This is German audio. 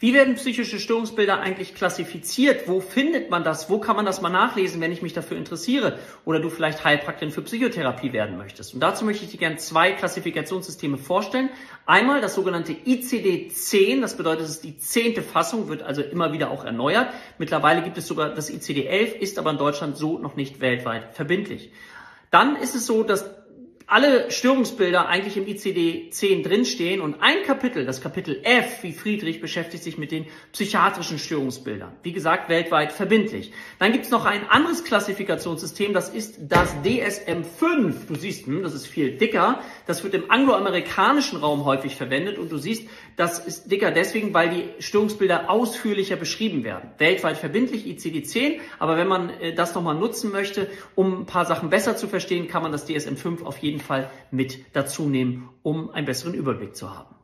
Wie werden psychische Störungsbilder eigentlich klassifiziert? Wo findet man das? Wo kann man das mal nachlesen, wenn ich mich dafür interessiere? Oder du vielleicht Heilpraktikerin für Psychotherapie werden möchtest? Und dazu möchte ich dir gerne zwei Klassifikationssysteme vorstellen. Einmal das sogenannte ICD-10, das bedeutet, es ist die zehnte Fassung, wird also immer wieder auch erneuert. Mittlerweile gibt es sogar das ICD-11, ist aber in Deutschland so noch nicht weltweit verbindlich. Dann ist es so, dass alle Störungsbilder eigentlich im ICD-10 drinstehen und ein Kapitel, das Kapitel F, wie Friedrich, beschäftigt sich mit den psychiatrischen Störungsbildern. Wie gesagt, weltweit verbindlich. Dann gibt's noch ein anderes Klassifikationssystem, das ist das DSM-5. Du siehst, hm, das ist viel dicker. Das wird im angloamerikanischen Raum häufig verwendet und du siehst, das ist dicker deswegen, weil die Störungsbilder ausführlicher beschrieben werden. Weltweit verbindlich ICD-10, aber wenn man äh, das nochmal nutzen möchte, um ein paar Sachen besser zu verstehen, kann man das DSM-5 auf jeden jeden Fall mit dazu nehmen, um einen besseren Überblick zu haben.